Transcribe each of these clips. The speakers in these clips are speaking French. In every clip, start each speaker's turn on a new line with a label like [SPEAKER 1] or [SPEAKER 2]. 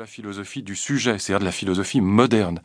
[SPEAKER 1] la philosophie du sujet, c'est-à-dire de la philosophie moderne.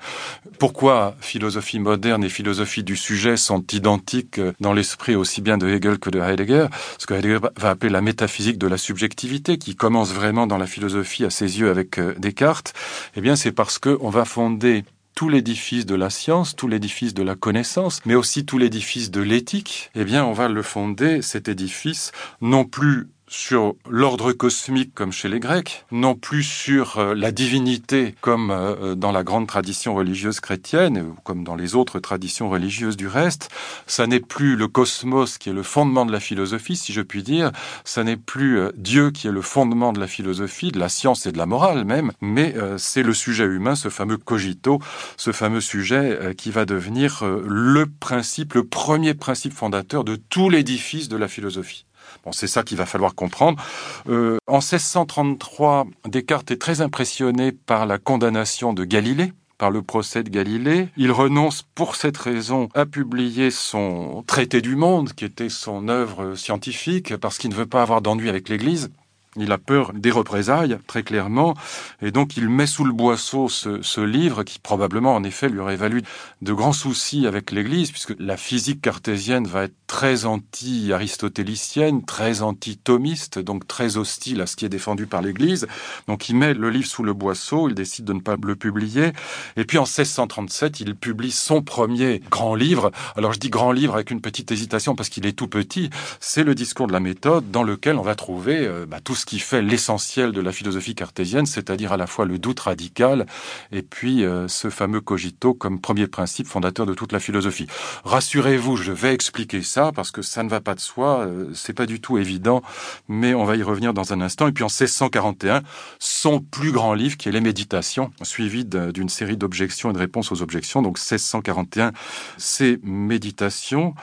[SPEAKER 1] Pourquoi philosophie moderne et philosophie du sujet sont identiques dans l'esprit aussi bien de Hegel que de Heidegger? Ce que Heidegger va appeler la métaphysique de la subjectivité, qui commence vraiment dans la philosophie à ses yeux avec euh, Descartes, eh bien c'est parce qu'on va fonder tout l'édifice de la science, tout l'édifice de la connaissance, mais aussi tout l'édifice de l'éthique, eh bien, on va le fonder, cet édifice, non plus sur l'ordre cosmique comme chez les Grecs, non plus sur euh, la divinité comme euh, dans la grande tradition religieuse chrétienne ou comme dans les autres traditions religieuses du reste. Ça n'est plus le cosmos qui est le fondement de la philosophie, si je puis dire. Ça n'est plus euh, Dieu qui est le fondement de la philosophie, de la science et de la morale même, mais c'est le sujet humain, ce fameux cogito, ce fameux sujet qui va devenir le principe, le premier principe fondateur de tout l'édifice de la philosophie. Bon, c'est ça qu'il va falloir comprendre. Euh, en 1633, Descartes est très impressionné par la condamnation de Galilée par le procès de Galilée. Il renonce pour cette raison à publier son traité du monde, qui était son œuvre scientifique, parce qu'il ne veut pas avoir d'ennui avec l'Église. Il a peur des représailles, très clairement, et donc il met sous le boisseau ce, livre qui probablement, en effet, lui aurait valu de grands soucis avec l'Église, puisque la physique cartésienne va être très anti-aristotélicienne, très anti-thomiste, donc très hostile à ce qui est défendu par l'Église. Donc il met le livre sous le boisseau, il décide de ne pas le publier, et puis en 1637, il publie son premier grand livre. Alors je dis grand livre avec une petite hésitation parce qu'il est tout petit, c'est le discours de la méthode dans lequel on va trouver euh, bah, tout qui fait l'essentiel de la philosophie cartésienne, c'est-à-dire à la fois le doute radical et puis euh, ce fameux cogito comme premier principe fondateur de toute la philosophie. Rassurez-vous, je vais expliquer ça parce que ça ne va pas de soi, euh, c'est pas du tout évident, mais on va y revenir dans un instant. Et puis en 1641, son plus grand livre qui est Les Méditations, suivi d'une série d'objections et de réponses aux objections. Donc 1641, c'est Méditations.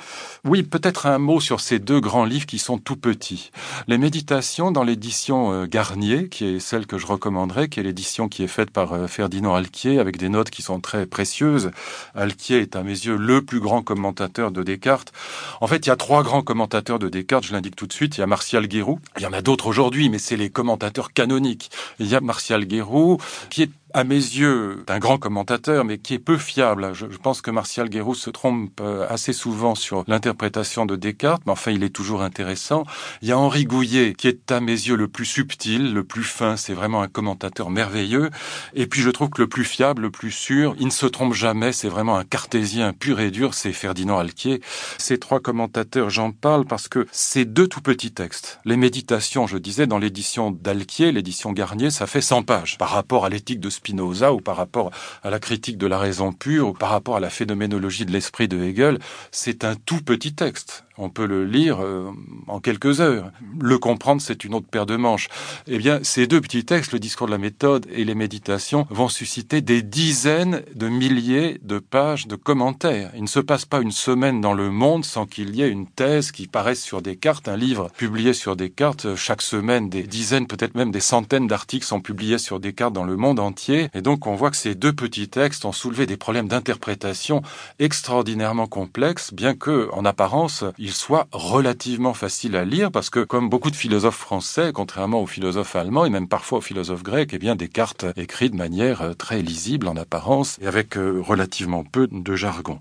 [SPEAKER 1] Oui, peut-être un mot sur ces deux grands livres qui sont tout petits. Les Méditations dans l'édition euh, Garnier, qui est celle que je recommanderais, qui est l'édition qui est faite par euh, Ferdinand Alquier, avec des notes qui sont très précieuses. Alquier est à mes yeux le plus grand commentateur de Descartes. En fait, il y a trois grands commentateurs de Descartes, je l'indique tout de suite. Il y a Martial Guérou. Il y en a d'autres aujourd'hui, mais c'est les commentateurs canoniques. Il y a Martial Guérou, qui est à mes yeux, un grand commentateur, mais qui est peu fiable. Je, pense que Martial Guérou se trompe euh, assez souvent sur l'interprétation de Descartes, mais enfin, il est toujours intéressant. Il y a Henri Gouillet, qui est à mes yeux le plus subtil, le plus fin. C'est vraiment un commentateur merveilleux. Et puis, je trouve que le plus fiable, le plus sûr, il ne se trompe jamais. C'est vraiment un cartésien pur et dur. C'est Ferdinand Alquier. Ces trois commentateurs, j'en parle parce que ces deux tout petits textes, les méditations, je disais, dans l'édition d'Alquier, l'édition Garnier, ça fait 100 pages par rapport à l'éthique de Spinoza ou par rapport à la critique de la raison pure ou par rapport à la phénoménologie de l'esprit de Hegel, c'est un tout petit texte on peut le lire euh, en quelques heures. Le comprendre, c'est une autre paire de manches. Eh bien, ces deux petits textes, le discours de la méthode et les méditations, vont susciter des dizaines de milliers de pages de commentaires. Il ne se passe pas une semaine dans le monde sans qu'il y ait une thèse qui paraisse sur des cartes, un livre publié sur des cartes. Chaque semaine, des dizaines, peut-être même des centaines d'articles sont publiés sur des cartes dans le monde entier. Et donc, on voit que ces deux petits textes ont soulevé des problèmes d'interprétation extraordinairement complexes, bien que, en apparence, il soit relativement facile à lire parce que, comme beaucoup de philosophes français, contrairement aux philosophes allemands et même parfois aux philosophes grecs, eh bien, Descartes écrit de manière euh, très lisible en apparence et avec euh, relativement peu de jargon.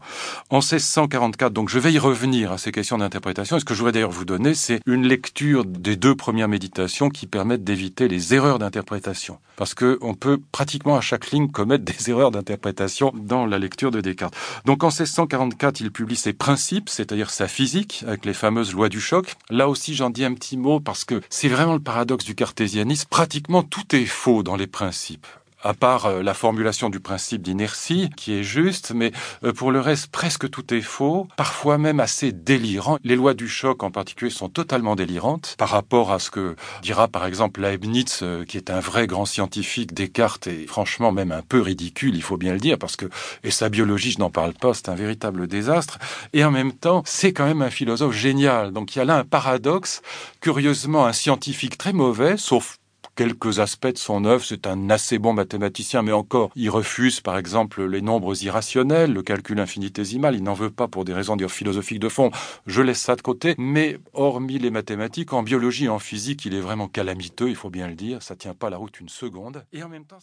[SPEAKER 1] En 1644, donc je vais y revenir à ces questions d'interprétation. Ce que je voudrais d'ailleurs vous donner, c'est une lecture des deux premières méditations qui permettent d'éviter les erreurs d'interprétation. Parce que on peut pratiquement à chaque ligne commettre des erreurs d'interprétation dans la lecture de Descartes. Donc en 1644, il publie ses principes, c'est-à-dire sa physique, avec les fameuses lois du choc. Là aussi, j'en dis un petit mot parce que c'est vraiment le paradoxe du cartésianisme. Pratiquement tout est faux dans les principes à part euh, la formulation du principe d'inertie, qui est juste, mais euh, pour le reste, presque tout est faux, parfois même assez délirant. Les lois du choc en particulier sont totalement délirantes par rapport à ce que dira par exemple Leibniz, euh, qui est un vrai grand scientifique, Descartes est franchement même un peu ridicule, il faut bien le dire, parce que, et sa biologie, je n'en parle pas, c'est un véritable désastre, et en même temps, c'est quand même un philosophe génial. Donc il y a là un paradoxe, curieusement un scientifique très mauvais, sauf quelques aspects de son œuvre. C'est un assez bon mathématicien, mais encore, il refuse par exemple les nombres irrationnels, le calcul infinitésimal. Il n'en veut pas pour des raisons philosophiques de fond. Je laisse ça de côté. Mais hormis les mathématiques, en biologie et en physique, il est vraiment calamiteux, il faut bien le dire. Ça tient pas la route une seconde. Et en même temps,